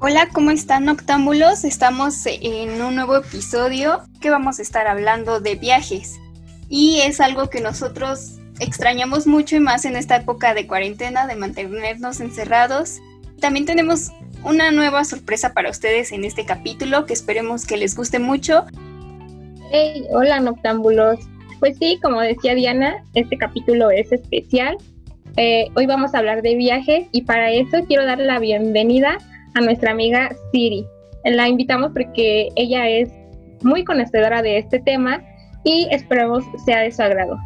Hola, ¿cómo están noctámbulos? Estamos en un nuevo episodio que vamos a estar hablando de viajes. Y es algo que nosotros extrañamos mucho y más en esta época de cuarentena, de mantenernos encerrados. También tenemos una nueva sorpresa para ustedes en este capítulo que esperemos que les guste mucho. Hey, hola noctámbulos. Pues sí, como decía Diana, este capítulo es especial. Eh, hoy vamos a hablar de viajes y para eso quiero darle la bienvenida a nuestra amiga Siri. La invitamos porque ella es muy conocedora de este tema y esperamos sea de su agrado.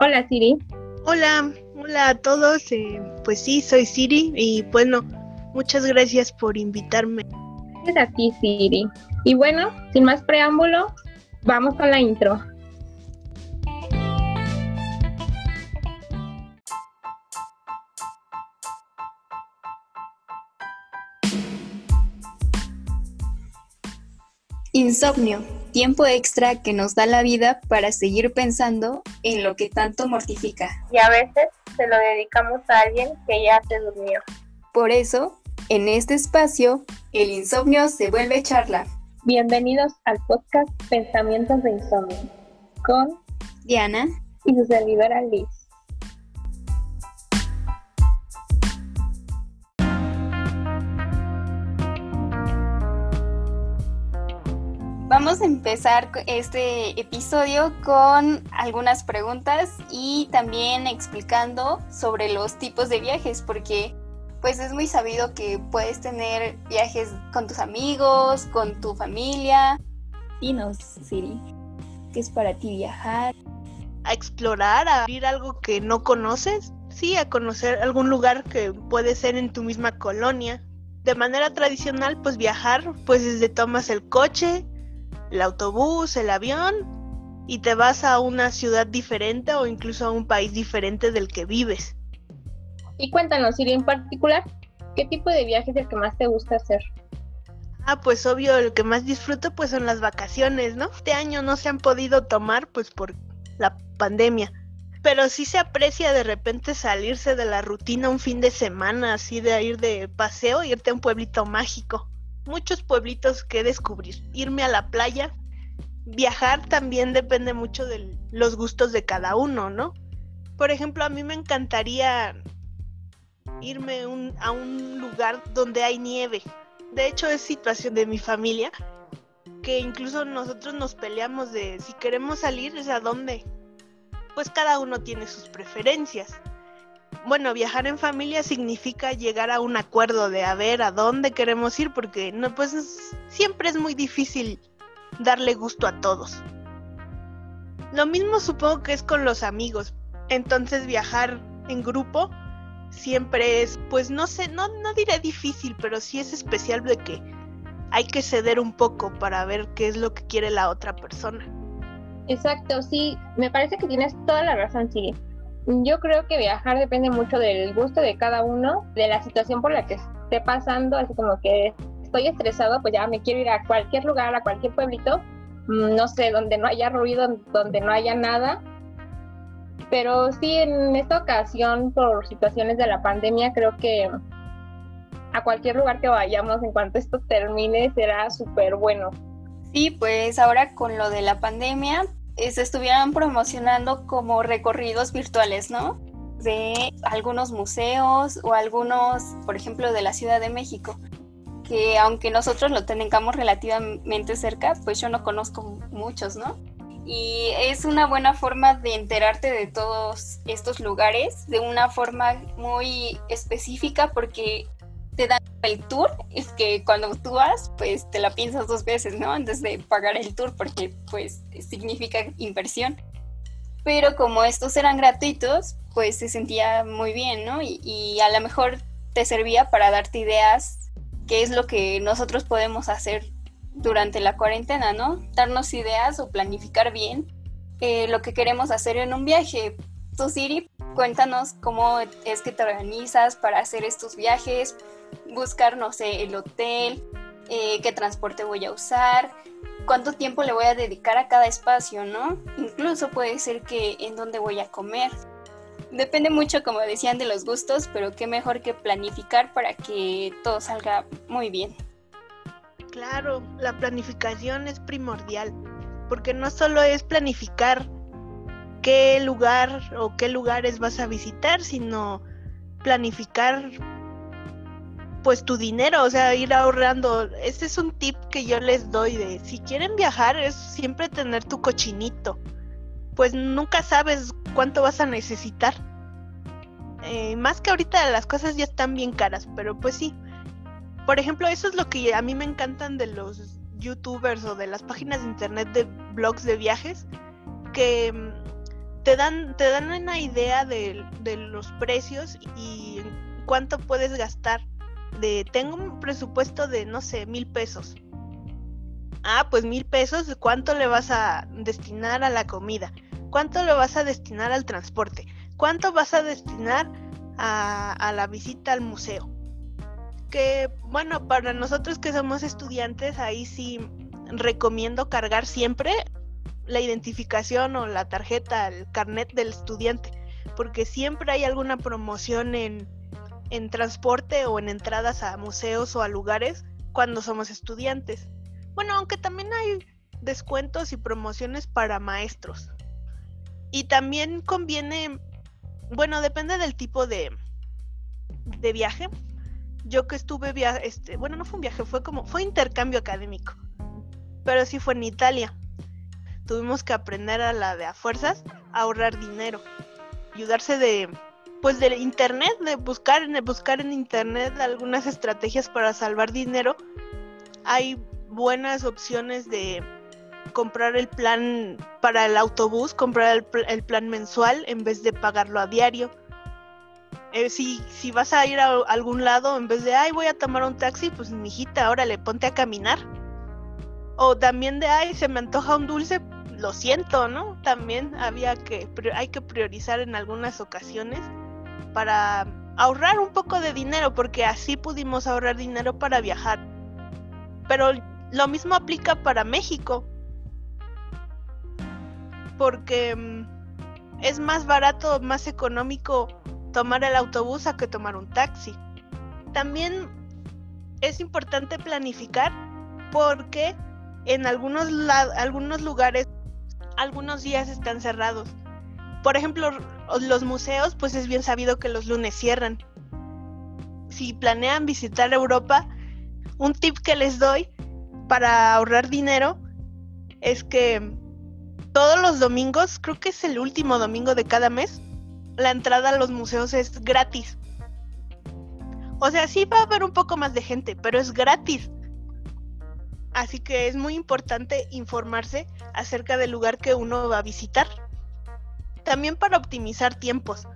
Hola Siri. Hola, hola a todos. Eh, pues sí, soy Siri y bueno, muchas gracias por invitarme. Gracias a ti Siri. Y bueno, sin más preámbulo, vamos con la intro. Insomnio, tiempo extra que nos da la vida para seguir pensando en lo que tanto mortifica. Y a veces se lo dedicamos a alguien que ya se durmió. Por eso, en este espacio, el insomnio se vuelve charla. Bienvenidos al podcast Pensamientos de Insomnio con Diana y su servidora Liz. Vamos a empezar este episodio con algunas preguntas y también explicando sobre los tipos de viajes, porque pues es muy sabido que puedes tener viajes con tus amigos, con tu familia. Dinos, Siri, ¿qué es para ti viajar? A explorar, a ir algo que no conoces, sí, a conocer algún lugar que puede ser en tu misma colonia. De manera tradicional, pues viajar, pues desde tomas el coche, el autobús, el avión y te vas a una ciudad diferente o incluso a un país diferente del que vives. Y cuéntanos, Siri, en particular, ¿qué tipo de viaje es el que más te gusta hacer? Ah, pues obvio, el que más disfruto pues son las vacaciones, ¿no? Este año no se han podido tomar pues por la pandemia. Pero sí se aprecia de repente salirse de la rutina un fin de semana, así de ir de paseo, irte a un pueblito mágico muchos pueblitos que descubrir. Irme a la playa, viajar también depende mucho de los gustos de cada uno, ¿no? Por ejemplo, a mí me encantaría irme a un lugar donde hay nieve. De hecho, es situación de mi familia que incluso nosotros nos peleamos de si queremos salir, es a dónde. Pues cada uno tiene sus preferencias bueno, viajar en familia significa llegar a un acuerdo de a ver a dónde queremos ir, porque no, pues siempre es muy difícil darle gusto a todos. Lo mismo supongo que es con los amigos. Entonces viajar en grupo siempre es, pues no sé, no, no diré difícil, pero sí es especial de que hay que ceder un poco para ver qué es lo que quiere la otra persona. Exacto, sí, me parece que tienes toda la razón, sí. Yo creo que viajar depende mucho del gusto de cada uno, de la situación por la que esté pasando, así como que estoy estresado, pues ya me quiero ir a cualquier lugar, a cualquier pueblito, mm, no sé, donde no haya ruido, donde no haya nada. Pero sí, en esta ocasión, por situaciones de la pandemia, creo que a cualquier lugar que vayamos, en cuanto esto termine, será súper bueno. Sí, pues ahora con lo de la pandemia, se estuvieran promocionando como recorridos virtuales, ¿no? De algunos museos o algunos, por ejemplo, de la Ciudad de México, que aunque nosotros lo tengamos relativamente cerca, pues yo no conozco muchos, ¿no? Y es una buena forma de enterarte de todos estos lugares de una forma muy específica porque te dan el tour y que cuando tú vas, pues te la piensas dos veces, ¿no? Antes de pagar el tour porque pues significa inversión. Pero como estos eran gratuitos, pues se sentía muy bien, ¿no? Y, y a lo mejor te servía para darte ideas qué es lo que nosotros podemos hacer durante la cuarentena, ¿no? Darnos ideas o planificar bien eh, lo que queremos hacer en un viaje. Tú, Siri, cuéntanos cómo es que te organizas para hacer estos viajes, buscar, no sé, el hotel, eh, qué transporte voy a usar, cuánto tiempo le voy a dedicar a cada espacio, ¿no? Incluso puede ser que en dónde voy a comer. Depende mucho, como decían, de los gustos, pero qué mejor que planificar para que todo salga muy bien. Claro, la planificación es primordial, porque no solo es planificar qué lugar o qué lugares vas a visitar, sino planificar pues tu dinero, o sea, ir ahorrando. Ese es un tip que yo les doy de si quieren viajar es siempre tener tu cochinito, pues nunca sabes cuánto vas a necesitar. Eh, más que ahorita las cosas ya están bien caras, pero pues sí. Por ejemplo, eso es lo que a mí me encantan de los youtubers o de las páginas de internet de blogs de viajes, que mm, te dan, te dan una idea de, los precios y cuánto puedes gastar. De tengo un presupuesto de no sé, mil pesos. Ah, pues mil pesos, ¿cuánto le vas a destinar a la comida? ¿Cuánto le vas a destinar al transporte? ¿Cuánto vas a destinar a, a la visita al museo? Que bueno, para nosotros que somos estudiantes, ahí sí recomiendo cargar siempre la identificación o la tarjeta, el carnet del estudiante, porque siempre hay alguna promoción en, en transporte o en entradas a museos o a lugares cuando somos estudiantes. Bueno, aunque también hay descuentos y promociones para maestros. Y también conviene, bueno, depende del tipo de, de viaje. Yo que estuve viaje, este, bueno, no fue un viaje, fue como, fue intercambio académico. Pero sí fue en Italia. Tuvimos que aprender a la de a fuerzas a ahorrar dinero. Ayudarse de, pues de internet, de buscar, de buscar en internet algunas estrategias para salvar dinero. Hay buenas opciones de comprar el plan para el autobús, comprar el, plan mensual en vez de pagarlo a diario. Eh, si, si vas a ir a algún lado, en vez de, ay, voy a tomar un taxi, pues mijita, ahora le ponte a caminar. O también de, ay, se me antoja un dulce, lo siento, ¿no? También había que, hay que priorizar en algunas ocasiones para ahorrar un poco de dinero, porque así pudimos ahorrar dinero para viajar. Pero lo mismo aplica para México. Porque mm, es más barato, más económico tomar el autobús a que tomar un taxi. También es importante planificar porque en algunos, algunos lugares algunos días están cerrados. Por ejemplo, los museos, pues es bien sabido que los lunes cierran. Si planean visitar Europa, un tip que les doy para ahorrar dinero es que todos los domingos, creo que es el último domingo de cada mes, la entrada a los museos es gratis. O sea, sí va a haber un poco más de gente, pero es gratis. Así que es muy importante informarse acerca del lugar que uno va a visitar. También para optimizar tiempos.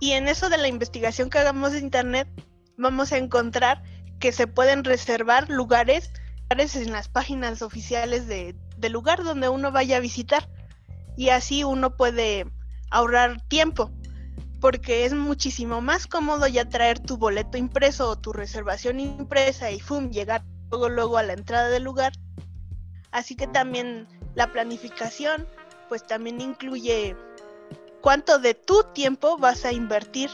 Y en eso de la investigación que hagamos de internet, vamos a encontrar que se pueden reservar lugares, en las páginas oficiales de, del lugar donde uno vaya a visitar. Y así uno puede ahorrar tiempo, porque es muchísimo más cómodo ya traer tu boleto impreso o tu reservación impresa y ¡fum! llegar luego, luego a la entrada del lugar. Así que también la planificación, pues también incluye cuánto de tu tiempo vas a invertir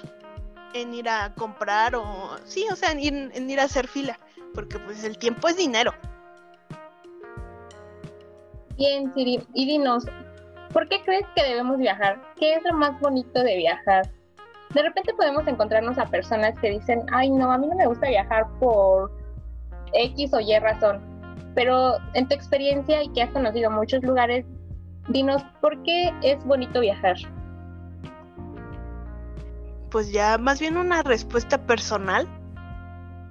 en ir a comprar o sí, o sea, en ir, a hacer fila, porque pues el tiempo es dinero. Bien, Siri, y dinos, ¿por qué crees que debemos viajar? ¿Qué es lo más bonito de viajar? De repente podemos encontrarnos a personas que dicen, ay no, a mí no me gusta viajar por X o Y razón, pero en tu experiencia y que has conocido muchos lugares, dinos, ¿por qué es bonito viajar? pues ya más bien una respuesta personal,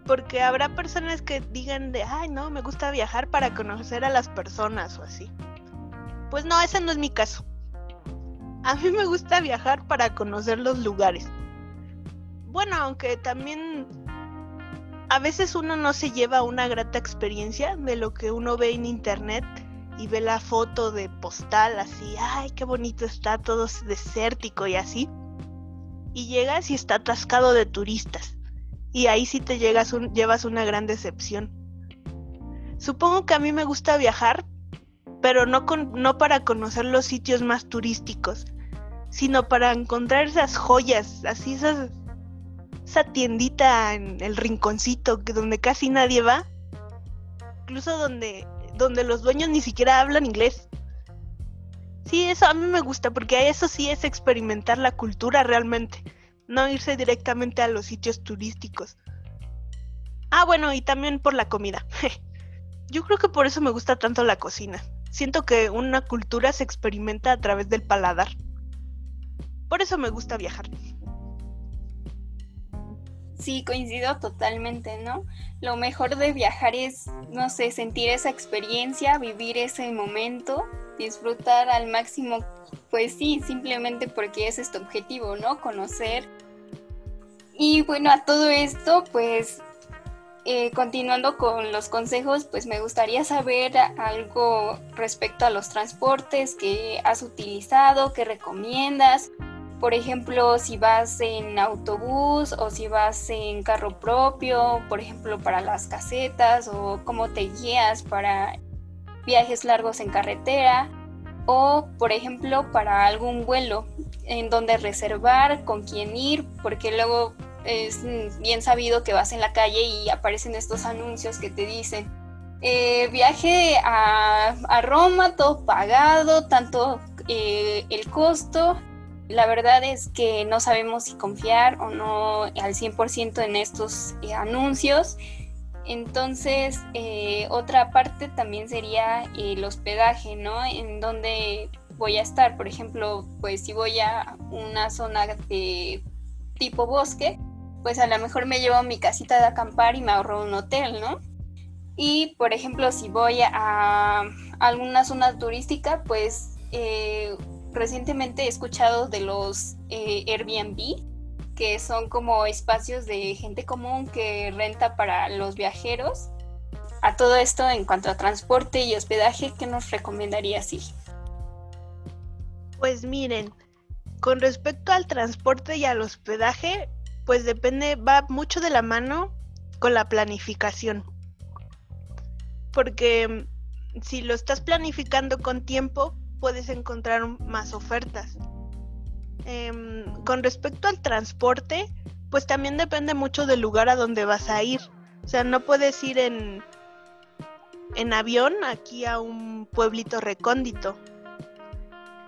porque habrá personas que digan de, ay, no, me gusta viajar para conocer a las personas o así. Pues no, ese no es mi caso. A mí me gusta viajar para conocer los lugares. Bueno, aunque también a veces uno no se lleva una grata experiencia de lo que uno ve en internet y ve la foto de postal así, ay, qué bonito está, todo desértico y así y llegas y está atascado de turistas. Y ahí sí te llegas un, llevas una gran decepción. Supongo que a mí me gusta viajar, pero no, con, no para conocer los sitios más turísticos, sino para encontrar esas joyas, así esas, esa tiendita en el rinconcito donde casi nadie va incluso donde, donde los dueños ni siquiera hablan inglés. Sí, eso a mí me gusta, porque eso sí es experimentar la cultura realmente, no irse directamente a los sitios turísticos. Ah, bueno, y también por la comida. Yo creo que por eso me gusta tanto la cocina. Siento que una cultura se experimenta a través del paladar. Por eso me gusta viajar. Sí, coincido totalmente, ¿no? Lo mejor de viajar es, no sé, sentir esa experiencia, vivir ese momento, disfrutar al máximo, pues sí, simplemente porque ese es tu objetivo, ¿no? Conocer. Y bueno, a todo esto, pues eh, continuando con los consejos, pues me gustaría saber algo respecto a los transportes que has utilizado, que recomiendas. Por ejemplo, si vas en autobús o si vas en carro propio, por ejemplo, para las casetas o cómo te guías para viajes largos en carretera o, por ejemplo, para algún vuelo en donde reservar, con quién ir, porque luego es bien sabido que vas en la calle y aparecen estos anuncios que te dicen eh, viaje a, Roma, todo pagado, tanto eh, el costo. La verdad es que no sabemos si confiar o no al 100% en estos eh, anuncios. Entonces, otra parte también sería el hospedaje, ¿no? En donde voy a estar. Por ejemplo, pues si voy a una zona de tipo bosque, pues a lo mejor me llevo mi casita de acampar y me ahorro un hotel, ¿no? Y por ejemplo, si voy a alguna zona turística, pues eh, recientemente he escuchado de los eh, Airbnb, que son como espacios de gente común que renta para los viajeros. A todo esto en cuanto a transporte y hospedaje, ¿qué nos recomendaría sí? Pues miren, con respecto al transporte y al hospedaje, pues depende, va mucho de la mano con la planificación. Porque mm, si lo estás planificando con tiempo, puedes encontrar más ofertas. Em, con respecto al transporte, pues también depende mucho del lugar a donde vas a ir. O sea, no puedes ir en, en avión aquí a un pueblito recóndito.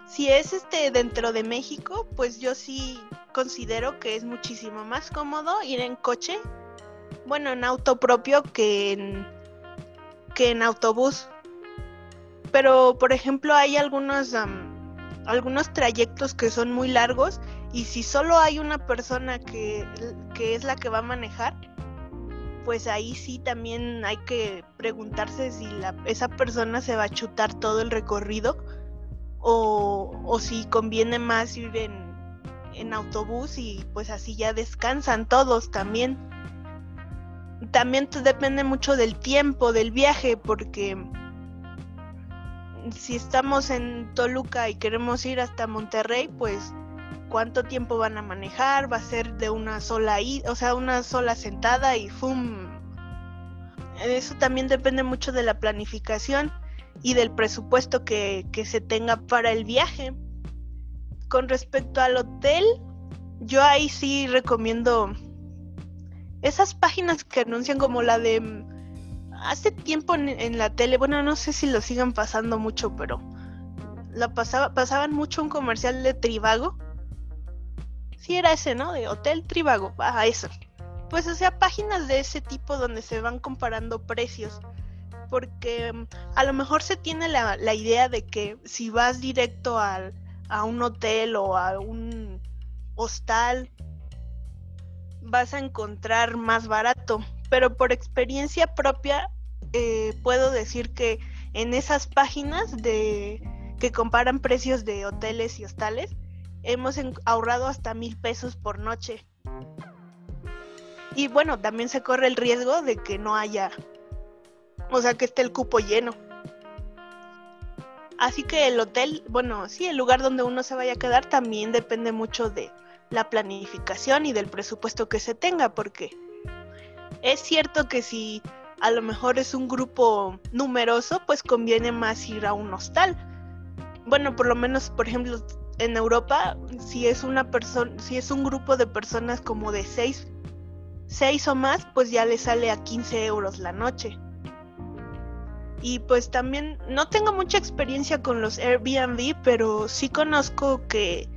Si es este dentro de México, pues yo sí considero que es muchísimo más cómodo ir en coche, bueno, en auto propio que que en autobús. Pero, por ejemplo, hay algunos, algunos trayectos que son muy largos y si solo hay una persona que, que es la que va a manejar, pues ahí sí también hay que preguntarse si la, esa persona se va a chutar todo el recorrido o, o si conviene más ir en, en autobús y pues así ya descansan todos también. También depende mucho del tiempo del viaje porque si estamos en Toluca y queremos ir hasta Monterrey, pues cuánto tiempo van a manejar, va a ser de una sola o sea, una sola sentada y ¡fum! Eso también depende mucho de la planificación y del presupuesto que, que se tenga para el viaje con respecto al hotel, yo ahí sí recomiendo esas páginas que anuncian como la de mm, hace tiempo en, la tele, bueno, no sé si lo sigan pasando mucho, pero la pasaba, pasaban mucho un comercial de Trivago. Sí era ese, ¿no? De Hotel Trivago, a eso. Pues o sea, páginas de ese tipo donde se van comparando precios. Porque mm, a lo mejor se tiene la, la idea de que si vas directo al, a un hotel o a un hostal vas a encontrar más barato. Pero por experiencia propia eh, puedo decir que en esas páginas de que comparan precios de hoteles y hostales hemos ahorrado hasta mil pesos por noche. Y bueno, también se corre el riesgo de que no haya, o sea, que esté el cupo lleno. Así que el hotel, bueno, sí, el lugar donde uno se vaya a quedar también depende mucho de la planificación y del presupuesto que se tenga, porque es cierto que si a lo mejor es un grupo numeroso, pues conviene más ir a un hostal. Bueno, por lo menos, por ejemplo, en Europa, si es una persona, si es un grupo de personas como de seis, seis o más, pues ya le sale a 15 euros la noche. Y pues también no tengo mucha experiencia con los Airbnb, pero sí conozco que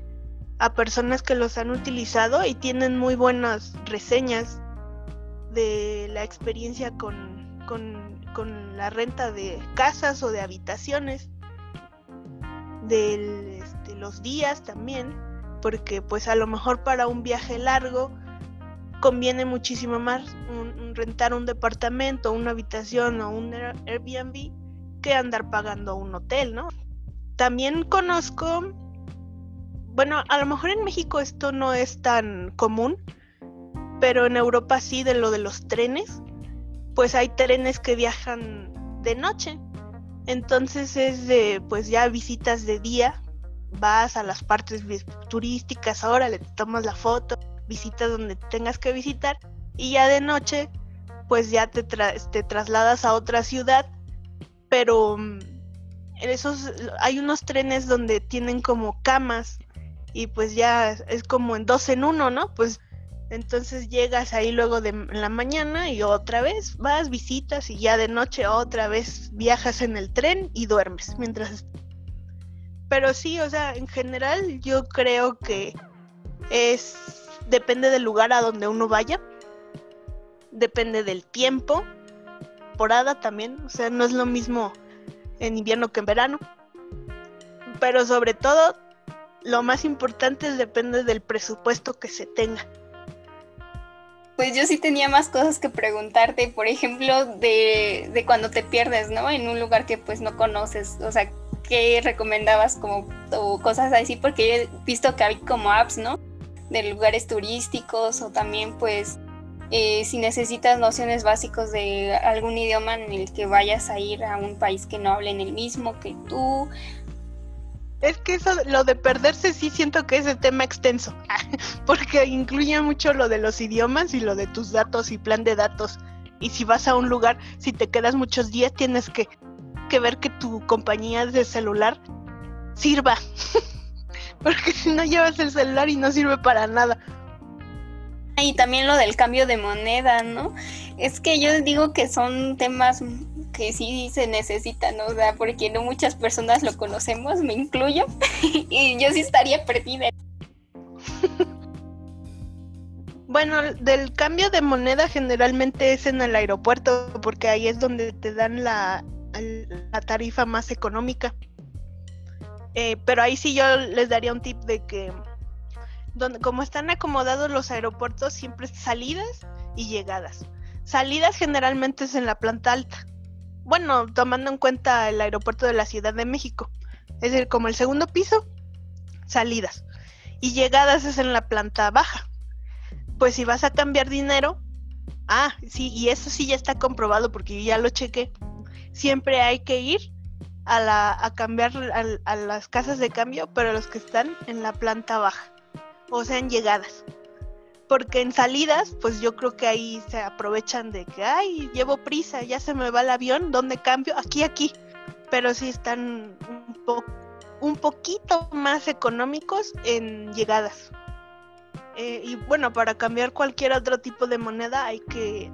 a personas que los han utilizado y tienen muy buenas reseñas de la experiencia con, con, con la renta de casas o de habitaciones, de este, los días también, porque pues a lo mejor para un viaje largo conviene muchísimo más rentar un departamento, una habitación o un Airbnb que andar pagando un hotel, ¿no? También conozco, bueno, a lo mejor en México esto no es tan común, pero en Europa sí de lo de los trenes, pues hay trenes que viajan de noche. Entonces es de, pues ya visitas de día, vas a las partes turísticas, ahora le tomas la foto, visitas donde tengas que visitar y ya de noche pues ya te, te trasladas a otra ciudad, pero mm, en esos hay unos trenes donde tienen como camas y pues ya es como en dos en uno, ¿no? Pues entonces llegas ahí luego de la mañana y otra vez vas, visitas y ya de noche otra vez viajas en el tren y duermes mientras... Pero sí, o sea, en general yo creo que es... depende del lugar a donde uno vaya, depende del tiempo, temporada también, o sea, no es lo mismo en invierno que en verano. Pero sobre todo, lo más importante depende del presupuesto que se tenga. Pues yo sí tenía más cosas que preguntarte, por ejemplo, de, de cuando te pierdes, ¿no? En un lugar que pues no conoces, o sea, ¿qué recomendabas como o cosas así? Porque he visto que hay como apps, ¿no? De lugares turísticos o también pues eh, si necesitas nociones básicas de algún idioma en el que vayas a ir a un país que no hablen el mismo que tú es que eso, lo de perderse sí siento que es el tema extenso, porque incluye mucho lo de los idiomas y lo de tus datos y plan de datos. Y si vas a un lugar, si te quedas muchos días, tienes que, que ver que tu compañía de celular sirva. porque si no llevas el celular y no sirve para nada. Y también lo del cambio de moneda, ¿no? Es que yo digo que son temas que sí se necesita, ¿no? O porque no muchas personas lo conocemos, me incluyo, y yo sí estaría perdida. Bueno, del cambio de moneda generalmente es en el aeropuerto, porque ahí es donde te dan la, la tarifa más económica. Eh, pero ahí sí yo les daría un tip de que, donde, como están acomodados los aeropuertos, siempre salidas y llegadas. Salidas generalmente es en la planta alta bueno, tomando en cuenta el aeropuerto de la Ciudad de México. Es decir, como el segundo piso, salidas. Y llegadas es en la planta baja. Pues si vas a cambiar dinero, ah, sí, y eso sí ya está comprobado porque ya lo chequé. Siempre hay que ir a, la, a cambiar a las casas de cambio, pero los que están en la planta baja, o sea, en llegadas porque en salidas, pues yo creo que ahí se aprovechan de que, ay, llevo prisa, ya se me va el avión, ¿dónde cambio? Aquí, aquí. Pero sí están un, poquito más económicos en llegadas. Eh, y bueno, para cambiar cualquier otro tipo de moneda hay que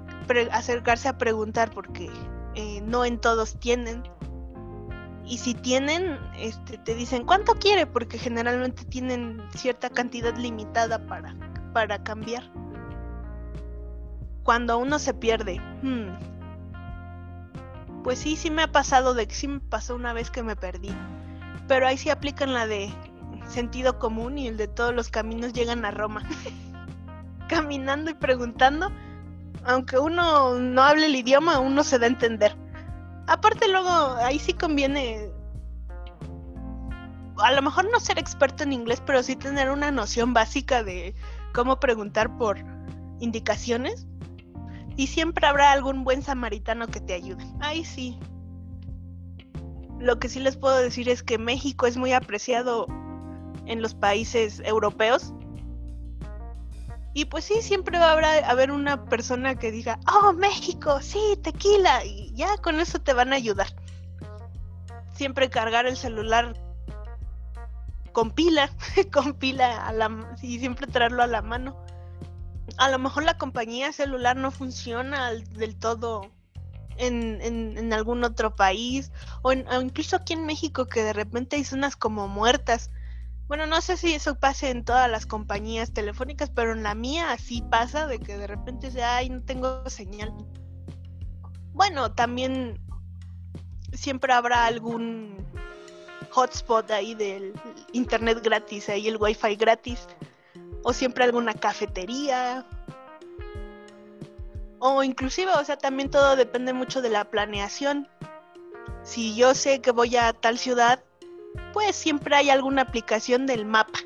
acercarse a preguntar porque eh, no en todos tienen. Y si tienen, este, te dicen cuánto quiere, porque generalmente tienen cierta cantidad limitada para para cambiar. Cuando uno se pierde. Hmm. Pues sí, sí me ha pasado de que sí me pasó una vez que me perdí. Pero ahí sí aplican la de sentido común y el de todos los caminos llegan a Roma. Caminando y preguntando, aunque uno no hable el idioma, uno se da a entender. Aparte luego, ahí sí conviene a lo mejor no ser experto en inglés, pero sí tener una noción básica de cómo preguntar por indicaciones. Y siempre habrá algún buen samaritano que te ayude. Ahí sí. Lo que sí les puedo decir es que México es muy apreciado en los países europeos. Y pues sí, siempre va a haber una persona que diga, oh, México, sí, tequila. Y ya con eso te van a ayudar. Siempre cargar el celular con pila, con pila a la, y siempre traerlo a la mano. A lo mejor la compañía celular no funciona del todo en, en, algún otro país o, incluso aquí en México que de repente hay zonas como muertas. Bueno, no sé si eso pase en todas las compañías telefónicas, pero en la mía así pasa de que de repente se, ay, no tengo señal. Bueno, también siempre habrá algún hotspot ahí del internet gratis, ahí el wifi gratis, o siempre alguna cafetería, o inclusive, o sea, también todo depende mucho de la planeación. Si yo sé que voy a tal ciudad, pues siempre hay alguna aplicación del mapa.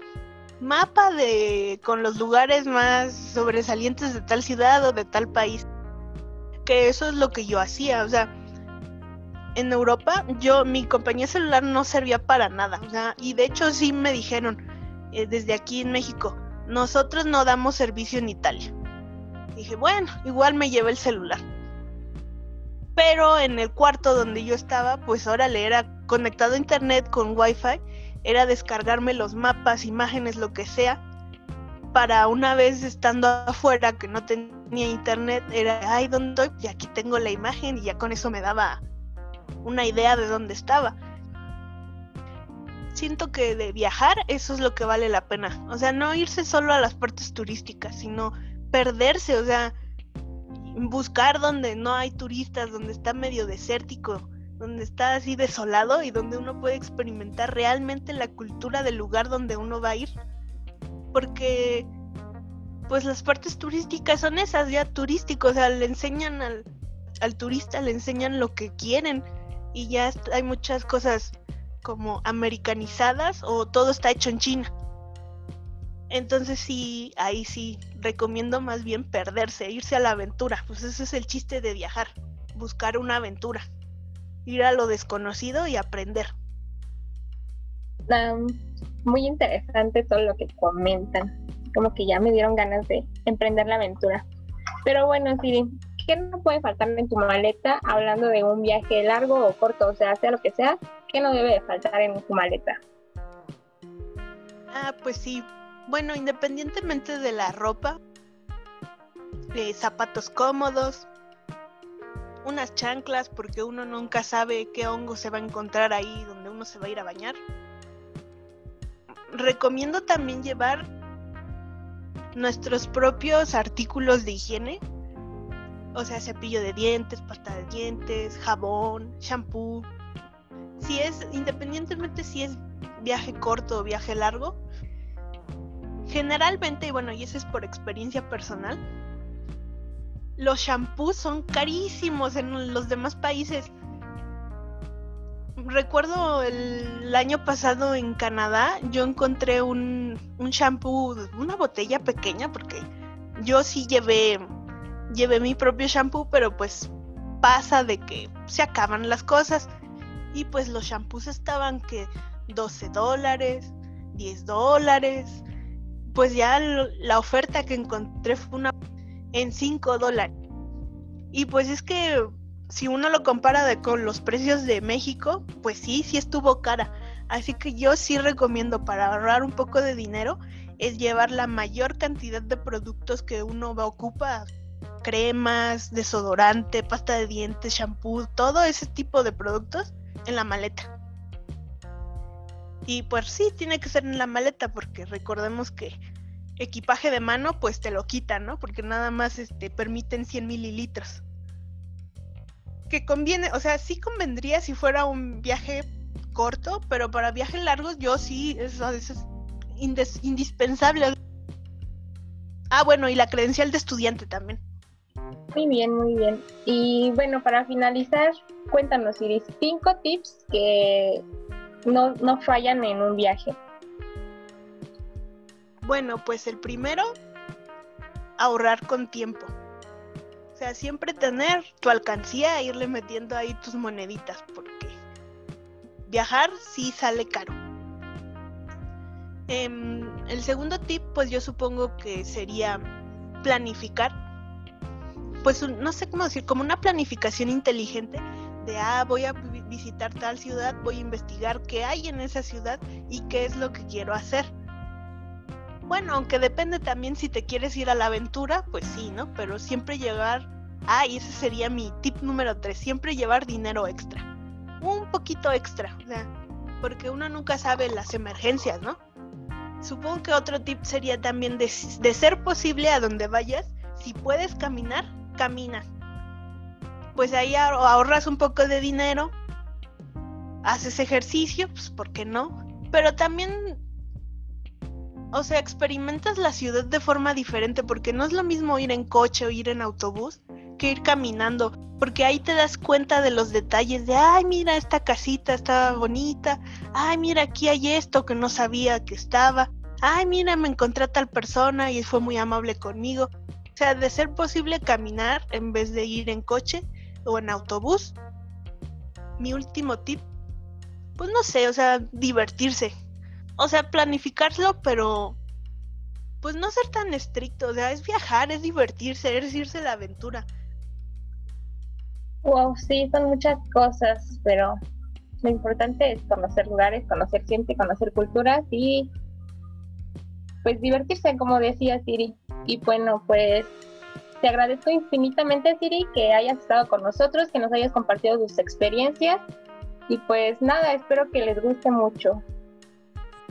Mapa de con los lugares más sobresalientes de tal ciudad o de tal país. Que eso es lo que yo hacía, o sea, en Europa, yo, mi compañía celular no servía para nada. O sea, y de hecho sí me dijeron, eh, desde aquí en México, nosotros no damos servicio en Italia. Dije, bueno, igual me llevé el celular. Pero en el cuarto donde yo estaba, pues ahora le era conectado a internet con wifi, era descargarme los mapas, imágenes, lo que sea, para una vez estando afuera que no tenía internet, era, ay, ¿dónde estoy? Y aquí tengo la imagen y ya con eso me daba una idea de dónde estaba. Siento que de viajar eso es lo que vale la pena. O sea, no irse solo a las partes turísticas, sino perderse, o sea, buscar donde no hay turistas, donde está medio desértico, donde está así desolado y donde uno puede experimentar realmente la cultura del lugar donde uno va a ir. Porque pues las partes turísticas son esas, ya turísticos, o sea, le enseñan al, al turista, le enseñan lo que quieren y ya hay muchas cosas como americanizadas o todo está hecho en China. Entonces sí, ahí sí, recomiendo más bien perderse, irse a la aventura. Pues ese es el chiste de viajar, buscar una aventura, ir a lo desconocido y aprender. muy interesante todo lo que comentan. Como que ya me dieron ganas de emprender la aventura. Pero bueno, Siri, ¿qué no puede faltar en tu maleta hablando de un viaje largo o corto? O sea, sea lo que sea, ¿qué no debe faltar en tu maleta? Ah, pues sí, bueno, independientemente de la ropa, eh, zapatos cómodos, unas chanclas porque uno nunca sabe qué hongo se va a encontrar ahí donde uno se va a ir a bañar. Recomiendo también llevar nuestros propios artículos de higiene, o sea, cepillo de dientes, pasta de dientes, jabón, shampoo. Si es, independientemente si es viaje corto o viaje largo, Generalmente, y bueno, y eso es por experiencia personal, los shampoos son carísimos en los demás países. Recuerdo el, año pasado en Canadá, yo encontré un, un shampoo, una botella pequeña, porque yo sí llevé, llevé mi propio shampoo, pero pues pasa de que se acaban las cosas. Y pues los shampoos estaban que 12 dólares, 10 dólares, pues ya la oferta que encontré fue una en 5 dólares. Y pues es que si uno lo compara con los precios de México, pues sí, sí estuvo cara. Así que yo sí recomiendo para ahorrar un poco de dinero es llevar la mayor cantidad de productos que uno va a ocupar. Cremas, desodorante, pasta de dientes, shampoo, todo ese tipo de productos en la maleta. Y pues sí, tiene que ser en la maleta porque recordemos que equipaje de mano pues te lo quitan, ¿no? Porque nada más este, permiten 100 mililitros. Que conviene, o sea, sí convendría si fuera un viaje corto, pero para viajes largos yo sí, eso, es indispensable. Ah, bueno, y la credencial de estudiante también. Muy bien, muy bien. Y bueno, para finalizar, cuéntanos, Iris, cinco tips que no, no fallan en un viaje. Bueno, pues el primero, ahorrar con tiempo. O sea, siempre tener tu alcancía e irle metiendo ahí tus moneditas, porque viajar sí sale caro. Em, el segundo tip, pues yo supongo que sería planificar. Pues no sé cómo decir, como una planificación inteligente de, ah, voy a visitar tal ciudad, voy a investigar qué hay en esa ciudad y qué es lo que quiero hacer. Bueno, aunque depende también si te quieres ir a la aventura, pues sí, ¿no? Pero siempre llegar Ah, y ese sería mi tip número tres, siempre llevar dinero extra. Un poquito extra, o sea, porque uno nunca sabe las emergencias, ¿no? Supongo que otro tip sería también de, de ser posible a donde vayas, si puedes caminar, camina. Pues ahí ahorras un poco de dinero, haces ejercicio, pues ¿por qué no? Pero también o sea, experimentas la ciudad de forma diferente porque no es lo mismo ir en coche o ir en autobús que ir caminando, porque ahí te das cuenta de los detalles de, ay, mira, esta casita está bonita, ay, mira, aquí hay esto que no sabía que estaba, ay, mira, me encontré a tal persona y fue muy amable conmigo. O sea, de ser posible caminar en vez de ir en coche o en autobús. Mi último tip, pues no sé, o sea, divertirse o sea, planificarlo, pero pues no ser tan estricto, o sea, es viajar, es divertirse, es irse la aventura. Wow, sí, son muchas cosas, pero lo importante es conocer lugares, conocer gente, conocer culturas y pues divertirse, como decía Siri. Y bueno, pues te agradezco infinitamente, Siri, que hayas estado con nosotros, que nos hayas compartido tus experiencias. Y pues nada, espero que les guste mucho.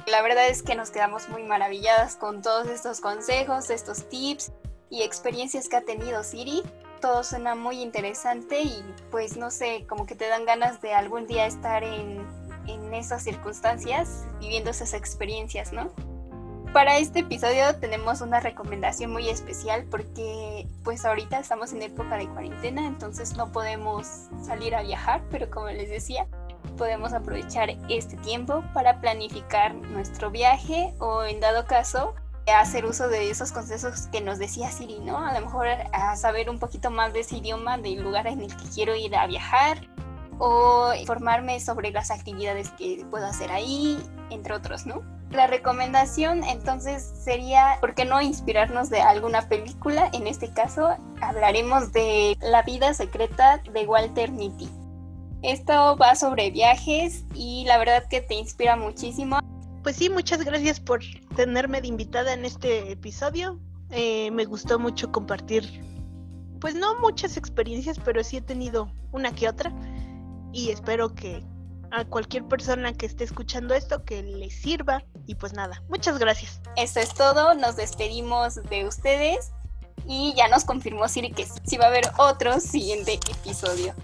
La verdad es que nos quedamos muy maravilladas con todos estos consejos, estos tips y experiencias que ha tenido Siri. Todo suena muy interesante y pues no sé, como que te dan ganas de algún día estar en, en esas circunstancias, viviendo esas experiencias, ¿no? Para este episodio tenemos una recomendación muy especial porque pues ahorita estamos en época de cuarentena, entonces no podemos salir a viajar, pero como les decía, podemos aprovechar este tiempo para planificar nuestro viaje o en dado caso hacer uso de esos consejos que nos decía Siri, ¿no? A lo mejor saber un poquito más de ese idioma del lugar en el que quiero ir a viajar o informarme sobre las actividades que puedo hacer ahí, entre otros, ¿no? La recomendación entonces sería, ¿por qué no inspirarnos de alguna película? En este caso hablaremos de La vida secreta de Walter Mitty. Esto va sobre viajes y la verdad que te inspira muchísimo. Pues sí, muchas gracias por tenerme de invitada en este episodio. Eh, me gustó mucho compartir, pues no muchas experiencias, pero sí he tenido una que otra. Y espero que a cualquier persona que esté escuchando esto que le sirva. Y pues nada, muchas gracias. Esto es todo, nos despedimos de ustedes y ya nos confirmó Siri que sí va a haber otro siguiente episodio.